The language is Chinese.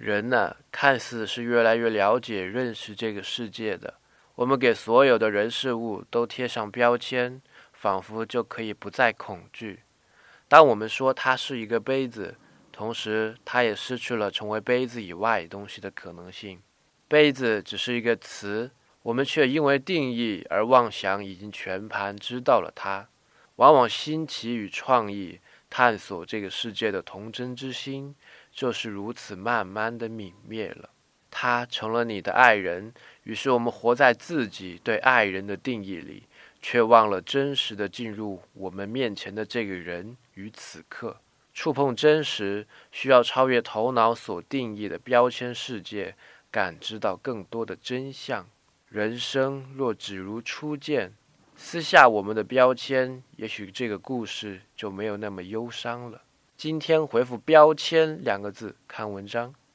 人呢，看似是越来越了解、认识这个世界的。我们给所有的人事物都贴上标签，仿佛就可以不再恐惧。当我们说它是一个杯子，同时它也失去了成为杯子以外东西的可能性。杯子只是一个词，我们却因为定义而妄想已经全盘知道了它。往往新奇与创意。探索这个世界的童真之心，就是如此慢慢的泯灭了。他成了你的爱人，于是我们活在自己对爱人的定义里，却忘了真实的进入我们面前的这个人与此刻。触碰真实，需要超越头脑所定义的标签世界，感知到更多的真相。人生若只如初见。撕下我们的标签，也许这个故事就没有那么忧伤了。今天回复“标签”两个字看文章。